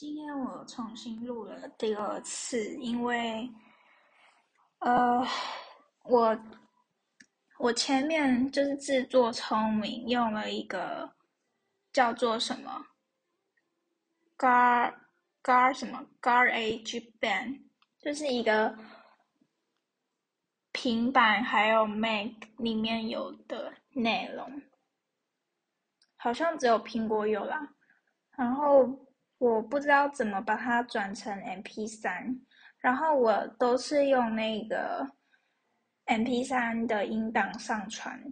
今天我重新录了第二次，因为，呃，我我前面就是自作聪明，用了一个叫做什么 Gar Gar 什么 Garage Band，就是一个平板还有 Mac 里面有的内容，好像只有苹果有啦，然后。我不知道怎么把它转成 MP 三，然后我都是用那个 MP 三的音档上传，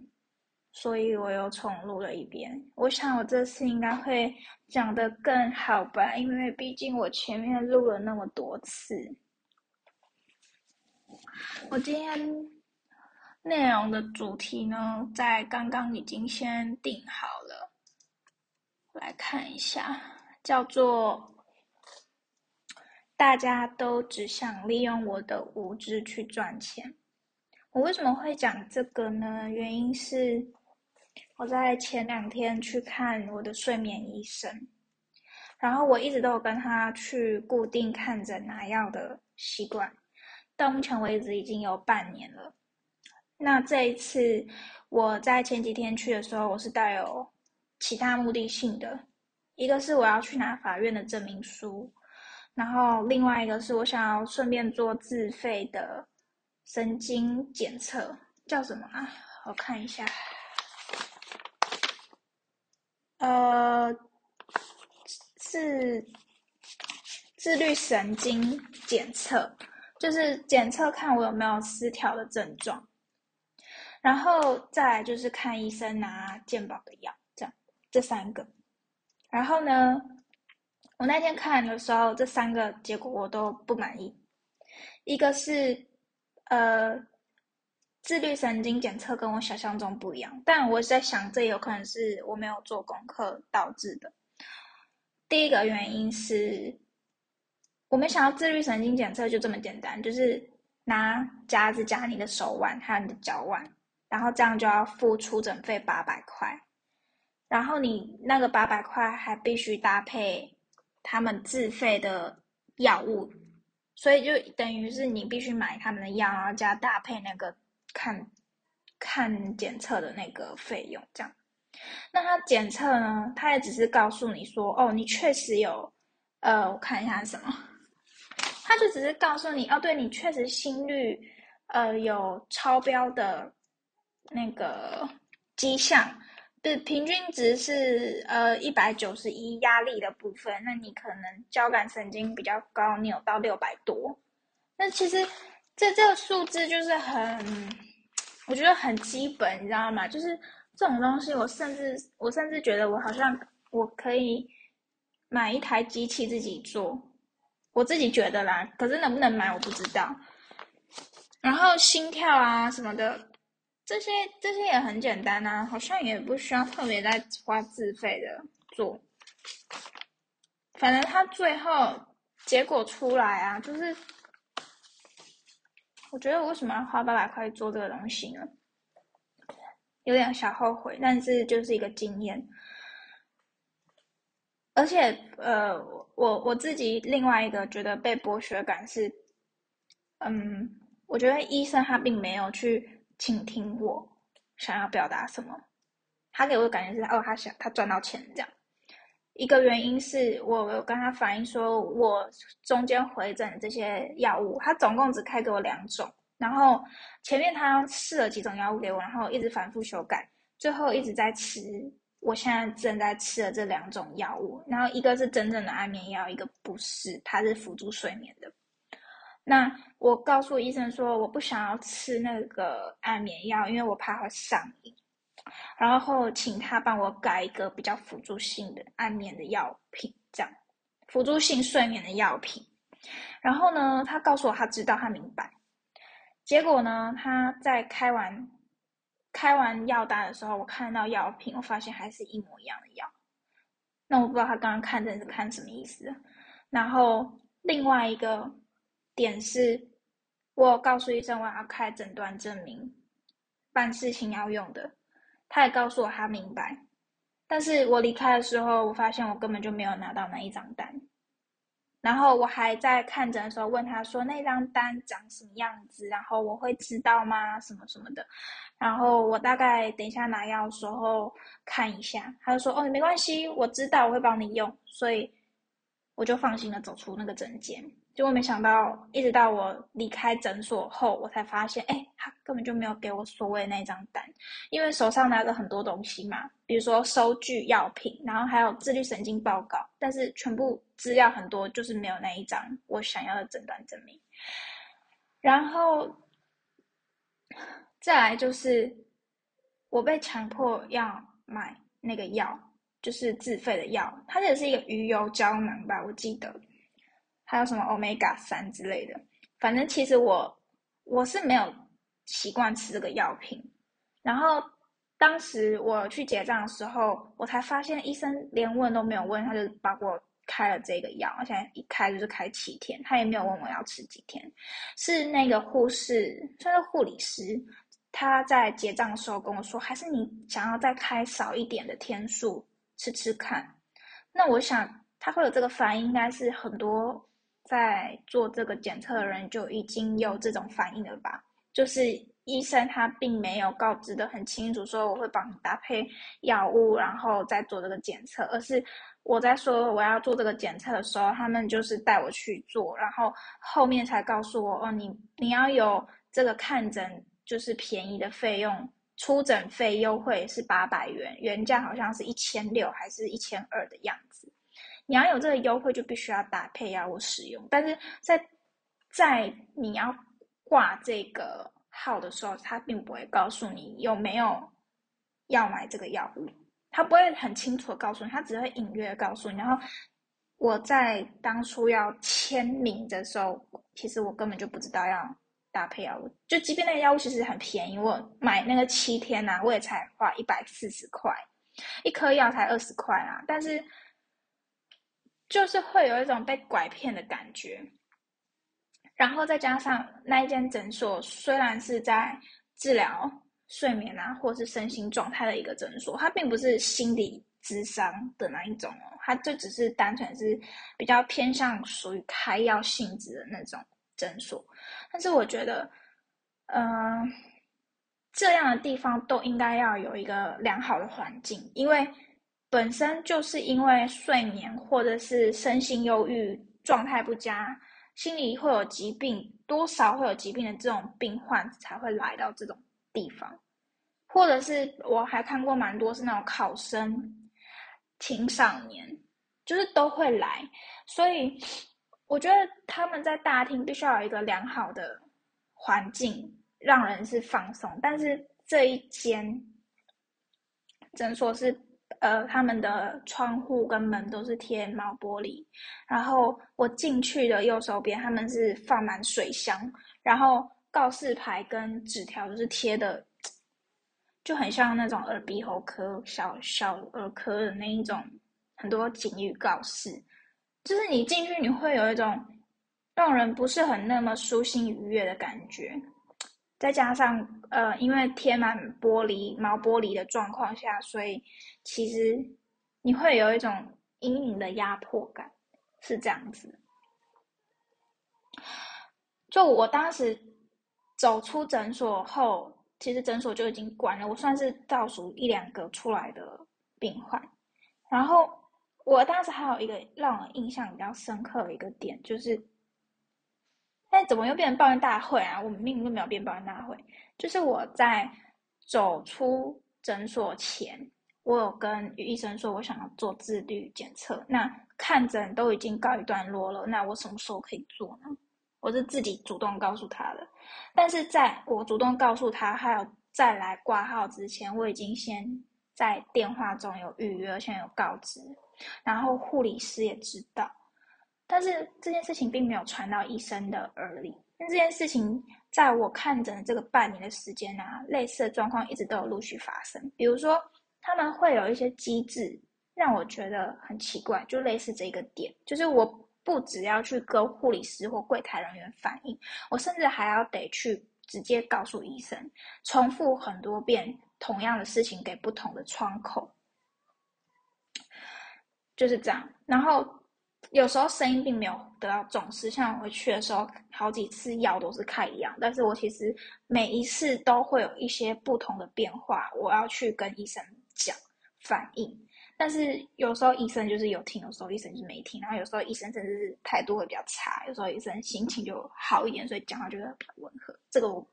所以我又重录了一遍。我想我这次应该会讲的更好吧，因为毕竟我前面录了那么多次。我今天内容的主题呢，在刚刚已经先定好了，来看一下。叫做大家都只想利用我的无知去赚钱。我为什么会讲这个呢？原因是我在前两天去看我的睡眠医生，然后我一直都有跟他去固定看诊拿药的习惯，到目前为止已经有半年了。那这一次我在前几天去的时候，我是带有其他目的性的。一个是我要去拿法院的证明书，然后另外一个是我想要顺便做自费的神经检测，叫什么啊？我看一下，呃，自自律神经检测，就是检测看我有没有失调的症状，然后再来就是看医生拿健保的药，这样这三个。然后呢，我那天看的时候，这三个结果我都不满意。一个是，呃，自律神经检测跟我想象中不一样，但我在想，这有可能是我没有做功课导致的。第一个原因是，我没想到自律神经检测就这么简单，就是拿夹子夹你的手腕还有你的脚腕，然后这样就要付出诊费八百块。然后你那个八百块还必须搭配他们自费的药物，所以就等于是你必须买他们的药，然后加搭配那个看看检测的那个费用，这样。那他检测呢？他也只是告诉你说，哦，你确实有，呃，我看一下是什么，他就只是告诉你，哦，对你确实心率，呃，有超标的那个迹象。对，平均值是呃一百九十一，压力的部分，那你可能交感神经比较高，你有到六百多。那其实这这个数字就是很，我觉得很基本，你知道吗？就是这种东西，我甚至我甚至觉得我好像我可以买一台机器自己做，我自己觉得啦。可是能不能买我不知道。然后心跳啊什么的。这些这些也很简单啊，好像也不需要特别再花自费的做。反正他最后结果出来啊，就是我觉得我为什么要花八百块做这个东西呢？有点小后悔，但是就是一个经验。而且呃，我我自己另外一个觉得被剥削感是，嗯，我觉得医生他并没有去。请听我想要表达什么。他给我的感觉是，哦，他想他赚到钱这样。一个原因是我有跟他反映说，我中间回诊这些药物，他总共只开给我两种，然后前面他试了几种药物给我，然后一直反复修改，最后一直在吃。我现在正在吃的这两种药物，然后一个是真正的安眠药，一个不是，它是辅助睡眠的。那我告诉医生说，我不想要吃那个安眠药，因为我怕会上瘾。然后请他帮我改一个比较辅助性的安眠的药品，这样辅助性睡眠的药品。然后呢，他告诉我他知道，他明白。结果呢，他在开完开完药单的时候，我看到药品，我发现还是一模一样的药。那我不知道他刚刚看诊是看什么意思。然后另外一个。点是，我告诉医生我要开诊断证明，办事情要用的，他也告诉我他明白，但是我离开的时候，我发现我根本就没有拿到那一张单，然后我还在看诊的时候问他说那张单长什么样子，然后我会知道吗？什么什么的。然后我大概等一下拿药的时候看一下，他就说哦没关系，我知道我会帮你用，所以我就放心的走出那个诊间。结果没想到，一直到我离开诊所后，我才发现，哎，他根本就没有给我所谓那张单，因为手上拿着很多东西嘛，比如说收据、药品，然后还有自律神经报告，但是全部资料很多，就是没有那一张我想要的诊断证明。然后再来就是我被强迫要买那个药，就是自费的药，它也是一个鱼油胶囊吧，我记得。还有什么 omega 三之类的，反正其实我我是没有习惯吃这个药品。然后当时我去结账的时候，我才发现医生连问都没有问，他就帮我开了这个药，而且一开就是开七天，他也没有问我要吃几天。是那个护士，算是护理师，他在结账的时候跟我说，还是你想要再开少一点的天数吃吃看。那我想他会有这个反应，应该是很多。在做这个检测的人就已经有这种反应了吧？就是医生他并没有告知的很清楚，说我会帮你搭配药物，然后再做这个检测，而是我在说我要做这个检测的时候，他们就是带我去做，然后后面才告诉我哦，你你要有这个看诊就是便宜的费用，出诊费优惠是八百元，原价好像是一千六还是一千二的样子。你要有这个优惠，就必须要搭配药物使用。但是在在你要挂这个号的时候，他并不会告诉你有没有要买这个药物，他不会很清楚的告诉你，他只会隐约告诉你。然后我在当初要签名的时候，其实我根本就不知道要搭配药物。就即便那个药物其实很便宜，我买那个七天呐，我也才花一百四十块，一颗药才二十块啊，但是。就是会有一种被拐骗的感觉，然后再加上那一间诊所虽然是在治疗睡眠啊，或是身心状态的一个诊所，它并不是心理智商的那一种哦，它就只是单纯是比较偏向属于开药性质的那种诊所。但是我觉得，嗯，这样的地方都应该要有一个良好的环境，因为。本身就是因为睡眠或者是身心忧郁、状态不佳、心理会有疾病，多少会有疾病的这种病患才会来到这种地方，或者是我还看过蛮多是那种考生、青少年，就是都会来，所以我觉得他们在大厅必须要有一个良好的环境，让人是放松。但是这一间诊所是。呃，他们的窗户跟门都是贴毛玻璃，然后我进去的右手边，他们是放满水箱，然后告示牌跟纸条都是贴的，就很像那种耳鼻喉科小小儿科的那一种，很多警语告示，就是你进去你会有一种让人不是很那么舒心愉悦的感觉。再加上，呃，因为贴满玻璃、毛玻璃的状况下，所以其实你会有一种隐隐的压迫感，是这样子。就我当时走出诊所后，其实诊所就已经关了，我算是倒数一两个出来的病患。然后我当时还有一个让我印象比较深刻的一个点，就是。哎，怎么又变成抱怨大会啊？我们明明都没有变抱怨大会。就是我在走出诊所前，我有跟医生说我想要做自律检测。那看诊都已经告一段落了，那我什么时候可以做呢？我是自己主动告诉他的。但是在我主动告诉他还有再来挂号之前，我已经先在电话中有预约，而且有告知，然后护理师也知道。但是这件事情并没有传到医生的耳里。那这件事情在我看诊的这个半年的时间啊，类似的状况一直都有陆续发生。比如说，他们会有一些机制让我觉得很奇怪，就类似这个点，就是我不只要去跟护理师或柜台人员反映，我甚至还要得去直接告诉医生，重复很多遍同样的事情给不同的窗口，就是这样。然后。有时候声音并没有得到重视，像我去的时候，好几次药都是开一样，但是我其实每一次都会有一些不同的变化，我要去跟医生讲反应。但是有时候医生就是有听，有时候医生就是没听，然后有时候医生甚至是态度会比较差，有时候医生心情就好一点，所以讲话就会比较温和。这个我，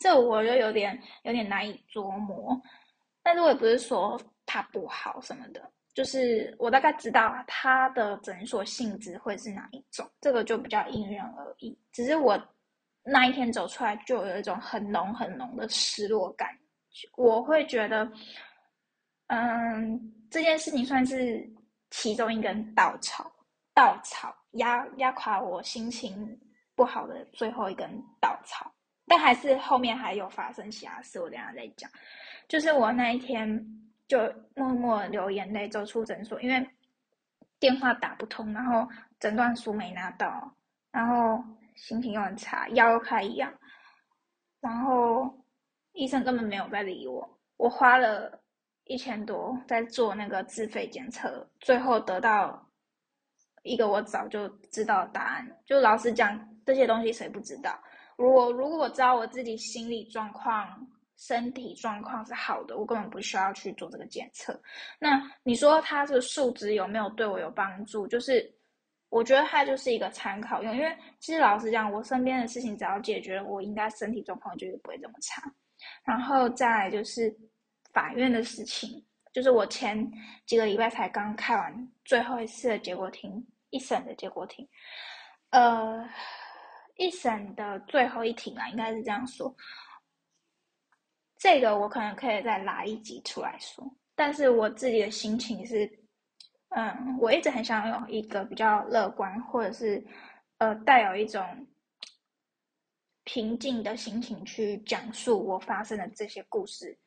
这我就有点有点难以琢磨。但是我也不是说他不好什么的。就是我大概知道他的诊所性质会是哪一种，这个就比较因人而异。只是我那一天走出来，就有一种很浓很浓的失落感。我会觉得，嗯，这件事情算是其中一根稻草，稻草压压垮我心情不好的最后一根稻草。但还是后面还有发生其他事，我等下再讲。就是我那一天。就默默流眼泪走出诊所，因为电话打不通，然后诊断书没拿到，然后心情又很差，腰又开一样，然后医生根本没有在理我。我花了一千多在做那个自费检测，最后得到一个我早就知道的答案。就老实讲，这些东西谁不知道？如果如果知道我自己心理状况。身体状况是好的，我根本不需要去做这个检测。那你说它这个数值有没有对我有帮助？就是我觉得它就是一个参考用，因为其实老实讲，我身边的事情只要解决了，我应该身体状况就不会这么差。然后再就是法院的事情，就是我前几个礼拜才刚开完最后一次的结果庭，一审的结果庭，呃，一审的最后一庭啊，应该是这样说。这个我可能可以再拉一集出来说，但是我自己的心情是，嗯，我一直很想有一个比较乐观，或者是呃带有一种平静的心情去讲述我发生的这些故事，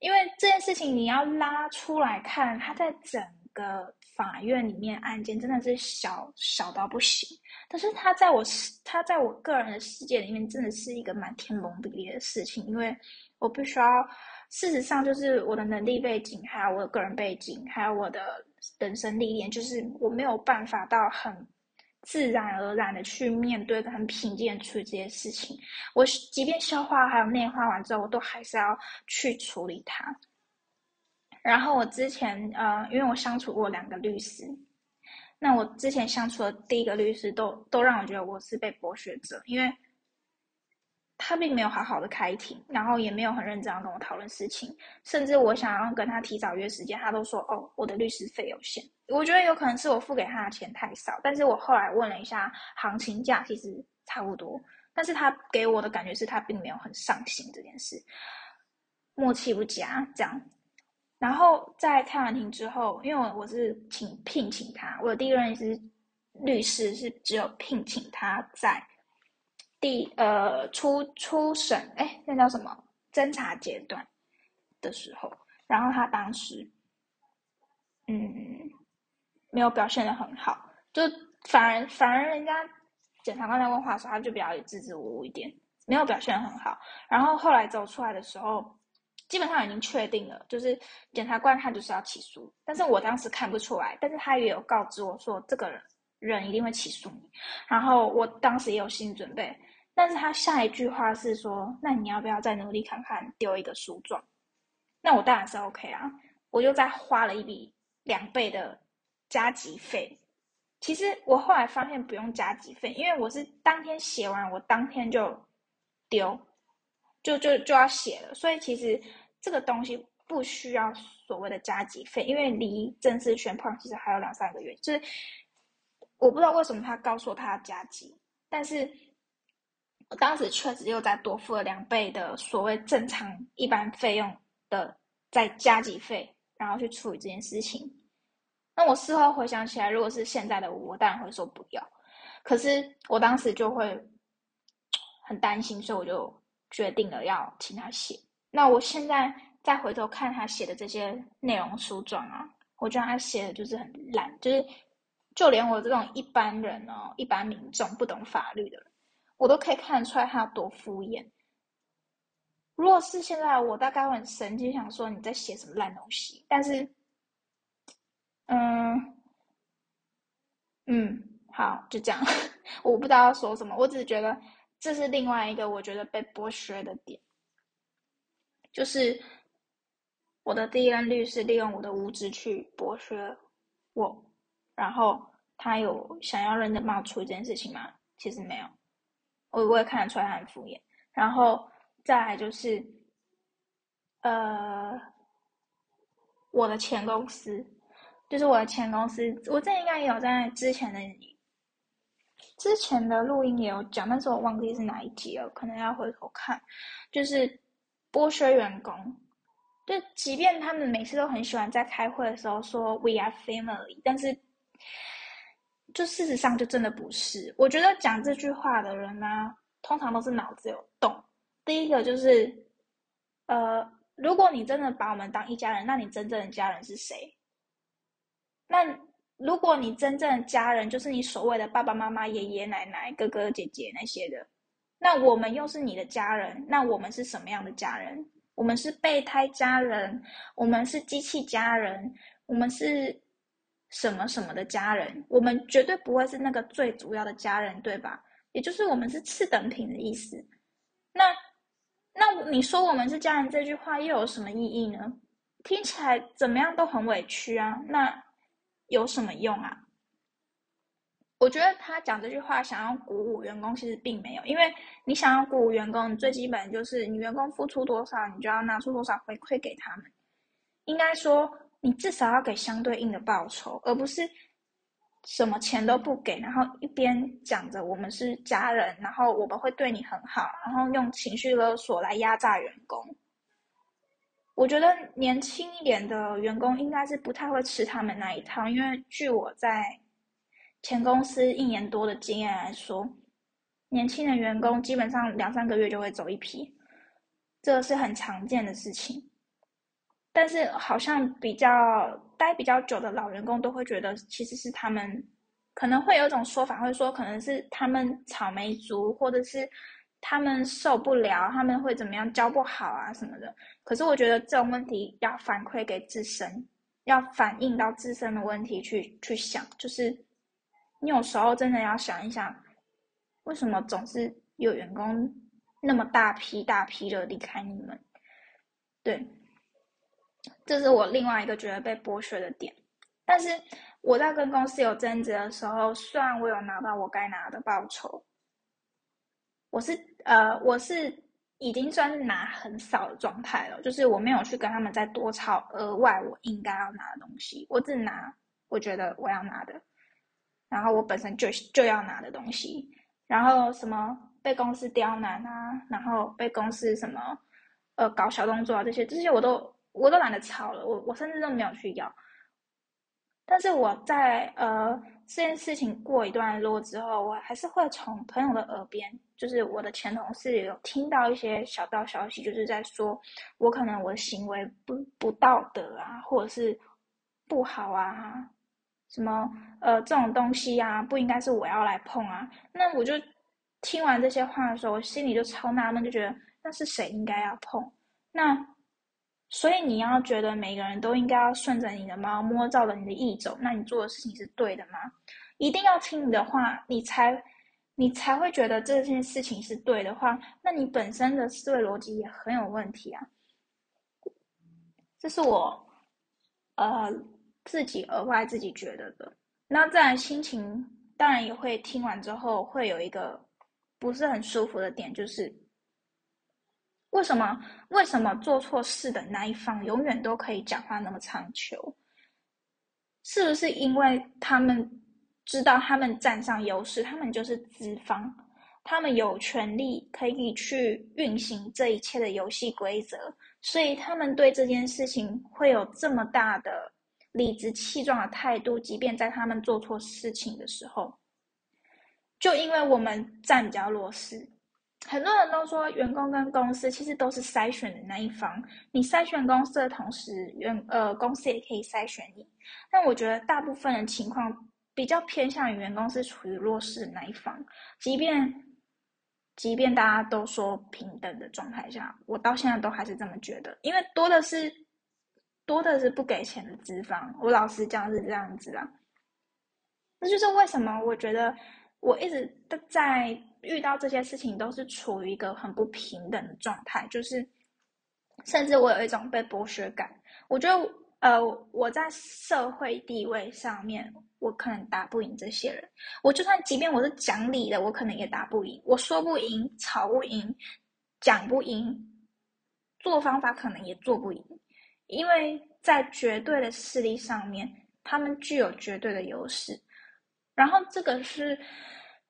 因为这件事情你要拉出来看，它在整个法院里面案件真的是小小到不行，但是它在我它在我个人的世界里面真的是一个蛮天崩地裂的事情，因为。我必须要，事实上就是我的能力背景，还有我的个人背景，还有我的人生历练，就是我没有办法到很自然而然的去面对、很平静处理这些事情。我即便消化还有内化完之后，我都还是要去处理它。然后我之前呃，因为我相处过两个律师，那我之前相处的第一个律师都都让我觉得我是被剥削者，因为。他并没有好好的开庭，然后也没有很认真要跟我讨论事情，甚至我想要跟他提早约时间，他都说哦，我的律师费有限。我觉得有可能是我付给他的钱太少，但是我后来问了一下行情价，其实差不多。但是他给我的感觉是他并没有很上心这件事，默契不佳这样。然后在开完庭之后，因为我我是请聘请他，我的第一任是律师，是只有聘请他在。第呃初初审哎，那叫什么侦查阶段的时候，然后他当时嗯没有表现的很好，就反而反而人家检察官在问话的时候，他就比较支支吾吾一点，没有表现的很好。然后后来走出来的时候，基本上已经确定了，就是检察官他就是要起诉，但是我当时看不出来，但是他也有告知我说这个人一定会起诉你，然后我当时也有心理准备。但是他下一句话是说：“那你要不要再努力看看，丢一个书状？”那我当然是 OK 啊，我就再花了一笔两倍的加急费。其实我后来发现不用加急费，因为我是当天写完，我当天就丢，就就就要写了。所以其实这个东西不需要所谓的加急费，因为离正式宣判其实还有两三个月。就是我不知道为什么他告诉我他要加急，但是。我当时确实又再多付了两倍的所谓正常一般费用的再加急费，然后去处理这件事情。那我事后回想起来，如果是现在的我，当然会说不要。可是我当时就会很担心，所以我就决定了要请他写。那我现在再回头看他写的这些内容书状啊，我觉得他写的就是很烂，就是就连我这种一般人哦，一般民众不懂法律的人。我都可以看得出来他有多敷衍。如果是现在，我大概会很生气，想说你在写什么烂东西。但是，嗯，嗯，好，就这样。我不知道要说什么，我只是觉得这是另外一个我觉得被剥削的点，就是我的第一任律师利用我的无知去剥削我，然后他有想要认真帮我处理这件事情吗？其实没有，我我也看得出来他很敷衍。然后再来就是，呃，我的前公司。就是我的前公司，我这应该也有在之前的之前的录音也有讲，但是我忘记是哪一集了，可能要回头看。就是剥削员工，就即便他们每次都很喜欢在开会的时候说 “we are family”，但是就事实上就真的不是。我觉得讲这句话的人呢，通常都是脑子有洞。第一个就是，呃，如果你真的把我们当一家人，那你真正的家人是谁？那如果你真正的家人就是你所谓的爸爸妈妈、爷爷奶奶、哥哥姐姐那些的，那我们又是你的家人，那我们是什么样的家人？我们是备胎家人，我们是机器家人，我们是什么什么的家人？我们绝对不会是那个最主要的家人，对吧？也就是我们是次等品的意思。那那你说我们是家人这句话又有什么意义呢？听起来怎么样都很委屈啊。那。有什么用啊？我觉得他讲这句话想要鼓舞员工，其实并没有，因为你想要鼓舞员工，最基本就是你员工付出多少，你就要拿出多少回馈给他们。应该说，你至少要给相对应的报酬，而不是什么钱都不给，然后一边讲着我们是家人，然后我们会对你很好，然后用情绪勒索来压榨员工。我觉得年轻一点的员工应该是不太会吃他们那一套，因为据我在前公司一年多的经验来说，年轻的员工基本上两三个月就会走一批，这是很常见的事情。但是好像比较待比较久的老员工都会觉得，其实是他们可能会有一种说法，会说可能是他们草莓族，或者是。他们受不了，他们会怎么样教不好啊什么的。可是我觉得这种问题要反馈给自身，要反映到自身的问题去去想。就是你有时候真的要想一想，为什么总是有员工那么大批大批的离开你们？对，这是我另外一个觉得被剥削的点。但是我在跟公司有争执的时候，虽然我有拿到我该拿的报酬。我是呃，我是已经算是拿很少的状态了，就是我没有去跟他们再多吵额外我应该要拿的东西，我只拿我觉得我要拿的，然后我本身就就要拿的东西，然后什么被公司刁难啊，然后被公司什么呃搞小动作啊这些，这些我都我都懒得吵了，我我甚至都没有去要。但是我在呃这件事情过一段落之后，我还是会从朋友的耳边，就是我的前同事有听到一些小道消息，就是在说我可能我的行为不不道德啊，或者是不好啊，什么呃这种东西啊，不应该是我要来碰啊。那我就听完这些话的时候，我心里就超纳闷，就觉得那是谁应该要碰？那。所以你要觉得每个人都应该要顺着你的猫摸，照着你的意走，那你做的事情是对的吗？一定要听你的话，你才你才会觉得这件事情是对的话，那你本身的思维逻辑也很有问题啊。这是我呃自己额外自己觉得的。那自然心情当然也会听完之后会有一个不是很舒服的点，就是。为什么？为什么做错事的那一方永远都可以讲话那么长久？是不是因为他们知道他们占上优势，他们就是资方，他们有权利可以去运行这一切的游戏规则，所以他们对这件事情会有这么大的理直气壮的态度，即便在他们做错事情的时候，就因为我们占比较弱势。很多人都说，员工跟公司其实都是筛选的那一方。你筛选公司的同时，员呃公司也可以筛选你。但我觉得大部分的情况比较偏向于员工是处于弱势的那一方。即便即便大家都说平等的状态下，我到现在都还是这么觉得。因为多的是多的是不给钱的资方。我老实讲是这样子啊。那就是为什么我觉得我一直在遇到这些事情都是处于一个很不平等的状态，就是甚至我有一种被剥削感。我觉得，呃，我在社会地位上面，我可能打不赢这些人。我就算即便我是讲理的，我可能也打不赢。我说不赢，吵不赢，讲不赢，做方法可能也做不赢，因为在绝对的势力上面，他们具有绝对的优势。然后这个是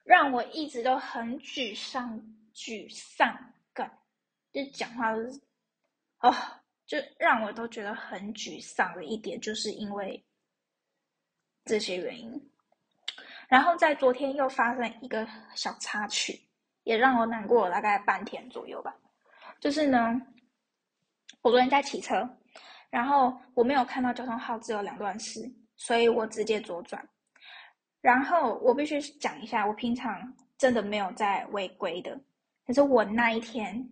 让我一直都很沮丧、沮丧感，就讲话都是哦，就让我都觉得很沮丧的一点，就是因为这些原因。然后在昨天又发生一个小插曲，也让我难过了大概半天左右吧。就是呢，我昨天在骑车，然后我没有看到交通号只有两段式，所以我直接左转。然后我必须讲一下，我平常真的没有在违规的，可是我那一天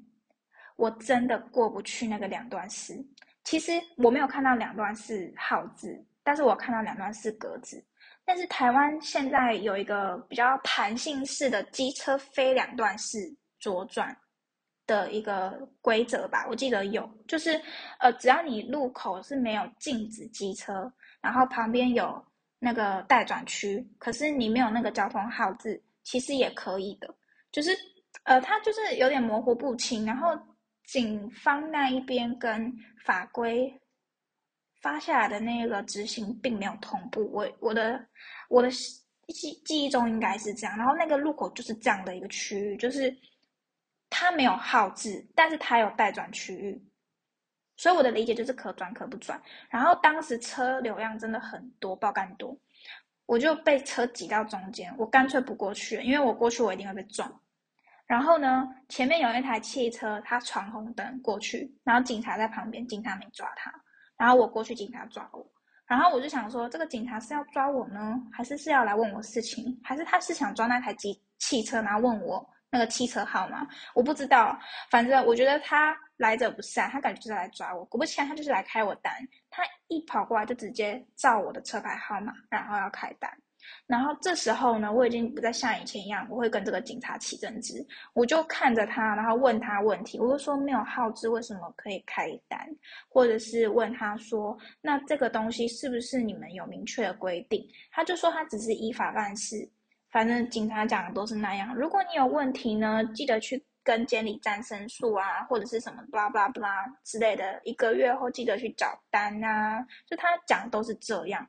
我真的过不去那个两段式。其实我没有看到两段式号字，但是我看到两段式格子。但是台湾现在有一个比较弹性式的机车非两段式左转的一个规则吧，我记得有，就是呃，只要你路口是没有禁止机车，然后旁边有。那个待转区，可是你没有那个交通号字，其实也可以的。就是，呃，它就是有点模糊不清。然后警方那一边跟法规发下来的那个执行并没有同步。我我的我的记记忆中应该是这样。然后那个路口就是这样的一个区域，就是它没有号字，但是它有待转区域。所以我的理解就是可转可不转，然后当时车流量真的很多，爆干多，我就被车挤到中间，我干脆不过去，因为我过去我一定会被撞。然后呢，前面有一台汽车，它闯红灯过去，然后警察在旁边，警察没抓他，然后我过去，警察抓我，然后我就想说，这个警察是要抓我呢，还是是要来问我事情，还是他是想抓那台机汽车，然后问我那个汽车号码？我不知道，反正我觉得他。来者不善，他感觉就是来抓我。果不其然，他就是来开我单。他一跑过来就直接照我的车牌号码，然后要开单。然后这时候呢，我已经不再像以前一样，我会跟这个警察起争执。我就看着他，然后问他问题。我就说没有号志为什么可以开单？或者是问他说，那这个东西是不是你们有明确的规定？他就说他只是依法办事，反正警察讲的都是那样。如果你有问题呢，记得去。跟监理站申诉啊，或者是什么巴拉巴拉巴拉之类的，一个月后记得去找单啊。就他讲都是这样。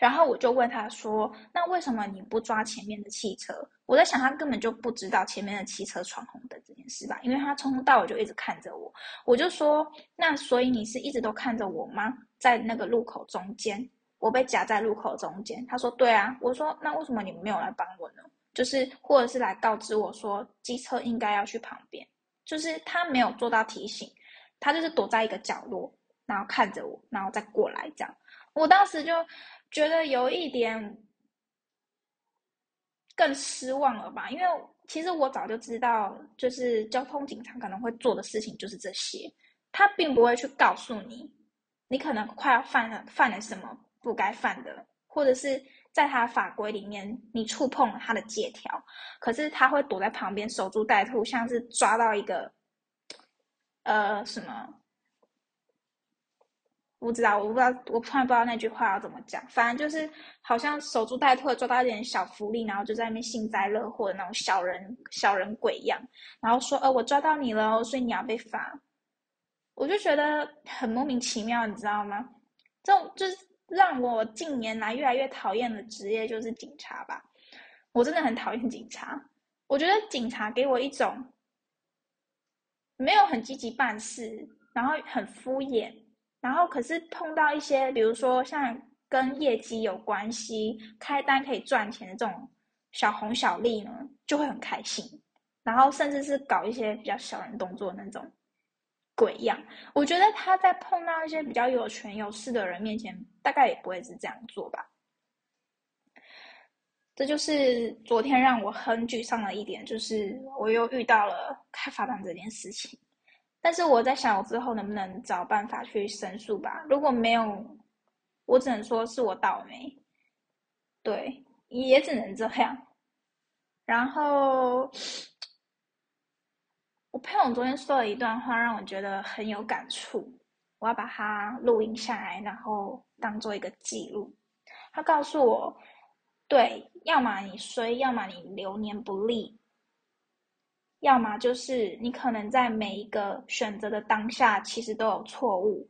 然后我就问他说：“那为什么你不抓前面的汽车？”我在想他根本就不知道前面的汽车闯红灯这件事吧，因为他从头到尾就一直看着我。我就说：“那所以你是一直都看着我吗？在那个路口中间，我被夹在路口中间。”他说：“对啊。”我说：“那为什么你们没有来帮我呢？”就是，或者是来告知我说机车应该要去旁边，就是他没有做到提醒，他就是躲在一个角落，然后看着我，然后再过来这样。我当时就觉得有一点更失望了吧，因为其实我早就知道，就是交通警察可能会做的事情就是这些，他并不会去告诉你，你可能快要犯了犯了什么不该犯的，或者是。在他法规里面，你触碰了他的借条，可是他会躲在旁边守株待兔，像是抓到一个，呃，什么？不知道，我不知道，我突然不知道那句话要怎么讲。反正就是好像守株待兔，抓到一点小福利，然后就在那边幸灾乐祸的那种小人小人鬼一样，然后说：“呃，我抓到你了，所以你要被罚。”我就觉得很莫名其妙，你知道吗？这种就是。让我近年来越来越讨厌的职业就是警察吧，我真的很讨厌警察。我觉得警察给我一种没有很积极办事，然后很敷衍，然后可是碰到一些比如说像跟业绩有关系、开单可以赚钱的这种小红小利呢，就会很开心，然后甚至是搞一些比较小人动作那种。鬼样，我觉得他在碰到一些比较有权有势的人面前，大概也不会是这样做吧。这就是昨天让我很沮丧的一点，就是我又遇到了开罚单这件事情。但是我在想，我之后能不能找办法去申诉吧？如果没有，我只能说是我倒霉。对，也只能这样。然后，我朋友昨天说了一段话，让我觉得很有感触，我要把它录音下来，然后当做一个记录。他告诉我，对，要么你衰，要么你流年不利，要么就是你可能在每一个选择的当下，其实都有错误。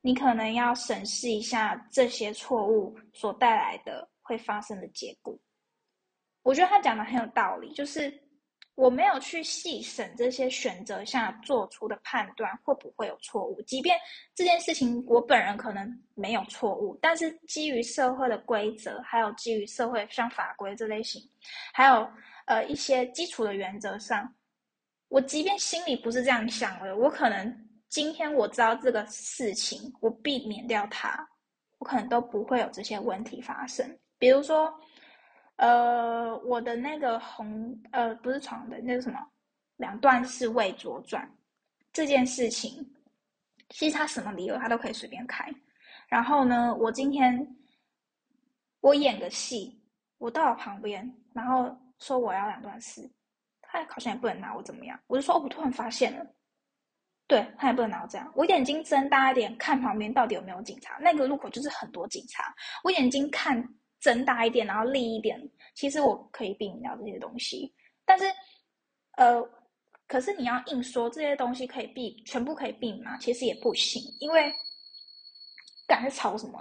你可能要审视一下这些错误所带来的会发生的结果。我觉得他讲的很有道理，就是我没有去细审这些选择下做出的判断会不会有错误，即便这件事情我本人可能没有错误，但是基于社会的规则，还有基于社会像法规这类型，还有呃一些基础的原则上，我即便心里不是这样想的，我可能。今天我知道这个事情，我避免掉它，我可能都不会有这些问题发生。比如说，呃，我的那个红，呃，不是床的那个什么，两段式未左转这件事情，其实他什么理由他都可以随便开。然后呢，我今天我演个戏，我到了旁边，然后说我要两段式，他好像也不能拿我怎么样。我就说，哦，我突然发现了。对他也不能拿我这样，我眼睛睁大一点，看旁边到底有没有警察。那个路口就是很多警察，我眼睛看睁大一点，然后立一点，其实我可以避免掉这些东西。但是，呃，可是你要硬说这些东西可以避，全部可以避吗？其实也不行，因为，赶在吵什么？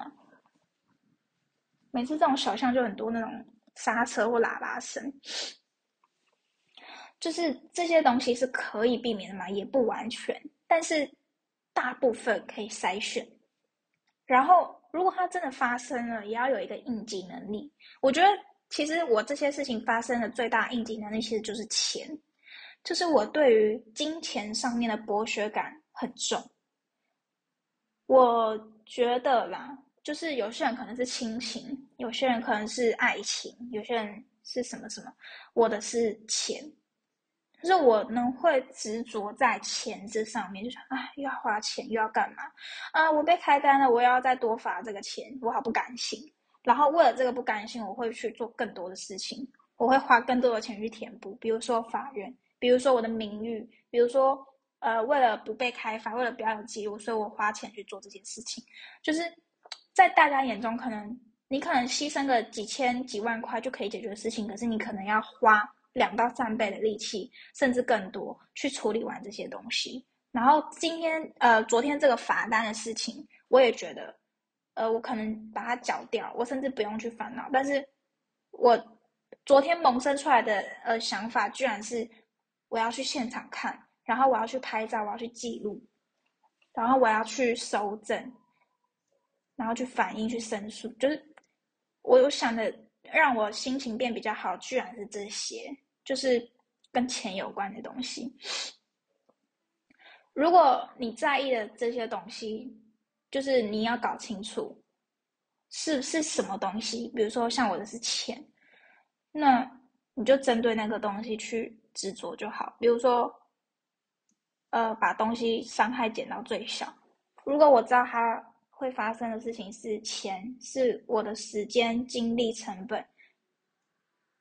每次这种小巷就很多那种刹车或喇叭声。就是这些东西是可以避免的嘛，也不完全，但是大部分可以筛选。然后，如果它真的发生了，也要有一个应急能力。我觉得，其实我这些事情发生的最大应急能力，其实就是钱，就是我对于金钱上面的剥削感很重。我觉得啦，就是有些人可能是亲情，有些人可能是爱情，有些人是什么什么，我的是钱。就是我呢会执着在钱这上面，就想啊又要花钱又要干嘛啊？我被开单了，我要再多罚这个钱，我好不甘心。然后为了这个不甘心，我会去做更多的事情，我会花更多的钱去填补，比如说法院，比如说我的名誉，比如说呃为了不被开发，为了不要有记录，所以我花钱去做这件事情。就是在大家眼中，可能你可能牺牲个几千几万块就可以解决的事情，可是你可能要花。两到三倍的力气，甚至更多去处理完这些东西。然后今天，呃，昨天这个罚单的事情，我也觉得，呃，我可能把它缴掉，我甚至不用去烦恼。但是，我昨天萌生出来的呃想法，居然是我要去现场看，然后我要去拍照，我要去记录，然后我要去收证，然后去反映、去申诉，就是我有想的让我心情变比较好，居然是这些。就是跟钱有关的东西。如果你在意的这些东西，就是你要搞清楚是是什么东西。比如说像我的是钱，那你就针对那个东西去执着就好。比如说，呃，把东西伤害减到最小。如果我知道它会发生的事情是钱，是我的时间、精力、成本。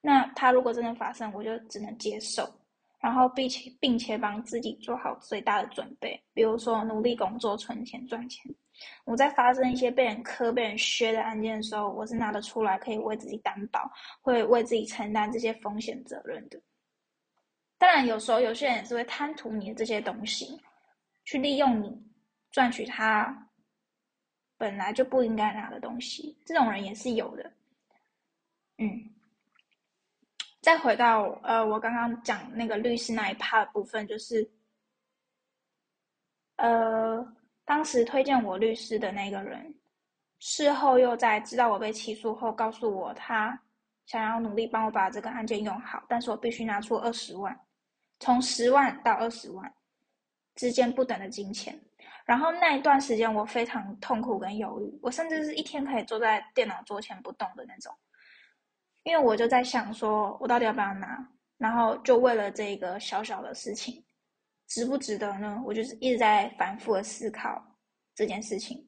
那他如果真的发生，我就只能接受，然后并且并且帮自己做好最大的准备，比如说努力工作、存钱、赚钱。我在发生一些被人磕、被人削的案件的时候，我是拿得出来，可以为自己担保，会为自己承担这些风险责任的。当然，有时候有些人也是会贪图你的这些东西，去利用你赚取他本来就不应该拿的东西，这种人也是有的。嗯。再回到呃，我刚刚讲那个律师那一 part 部分，就是，呃，当时推荐我律师的那个人，事后又在知道我被起诉后，告诉我他想要努力帮我把这个案件用好，但是我必须拿出二十万，从十万到二十万之间不等的金钱。然后那一段时间我非常痛苦跟犹豫，我甚至是一天可以坐在电脑桌前不动的那种。因为我就在想，说我到底要不要拿？然后就为了这个小小的事情，值不值得呢？我就是一直在反复的思考这件事情。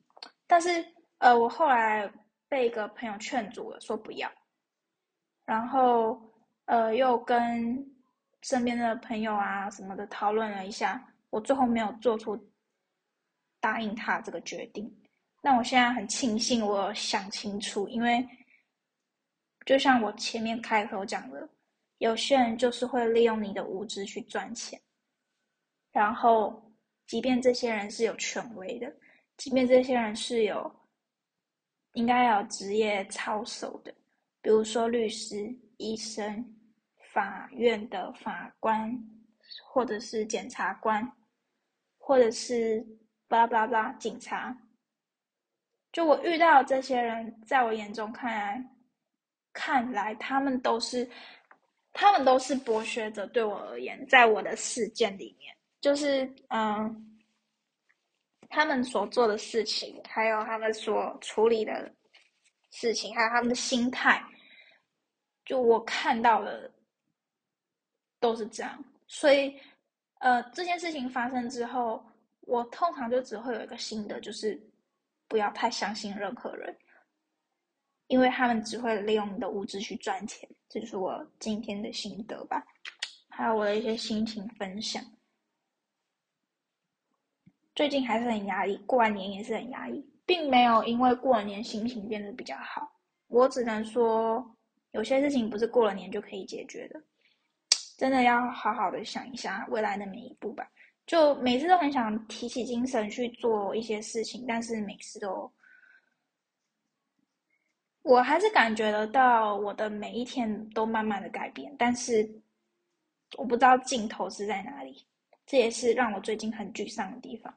但是，呃，我后来被一个朋友劝阻了，说不要。然后呃又跟身边的朋友啊什么的讨论了一下，我最后没有做出答应他这个决定。那我现在很庆幸我想清楚，因为就像我前面开头讲的，有些人就是会利用你的无知去赚钱，然后即便这些人是有权威的，即便这些人是有应该要职业操守的，比如说律师、医生、法院的法官，或者是检察官，或者是巴拉巴拉警察。就我遇到这些人，在我眼中看来，看来他们都是，他们都是剥削者。对我而言，在我的事件里面，就是嗯，他们所做的事情，还有他们所处理的事情，还有他们的心态，就我看到的都是这样。所以，呃，这件事情发生之后，我通常就只会有一个心得，就是。不要太相信任何人，因为他们只会利用你的物质去赚钱。这就是我今天的心得吧，还有我的一些心情分享。最近还是很压抑，过完年也是很压抑，并没有因为过了年心情变得比较好。我只能说，有些事情不是过了年就可以解决的，真的要好好的想一下未来的每一步吧。就每次都很想提起精神去做一些事情，但是每次都，我还是感觉得到我的每一天都慢慢的改变，但是我不知道尽头是在哪里，这也是让我最近很沮丧的地方。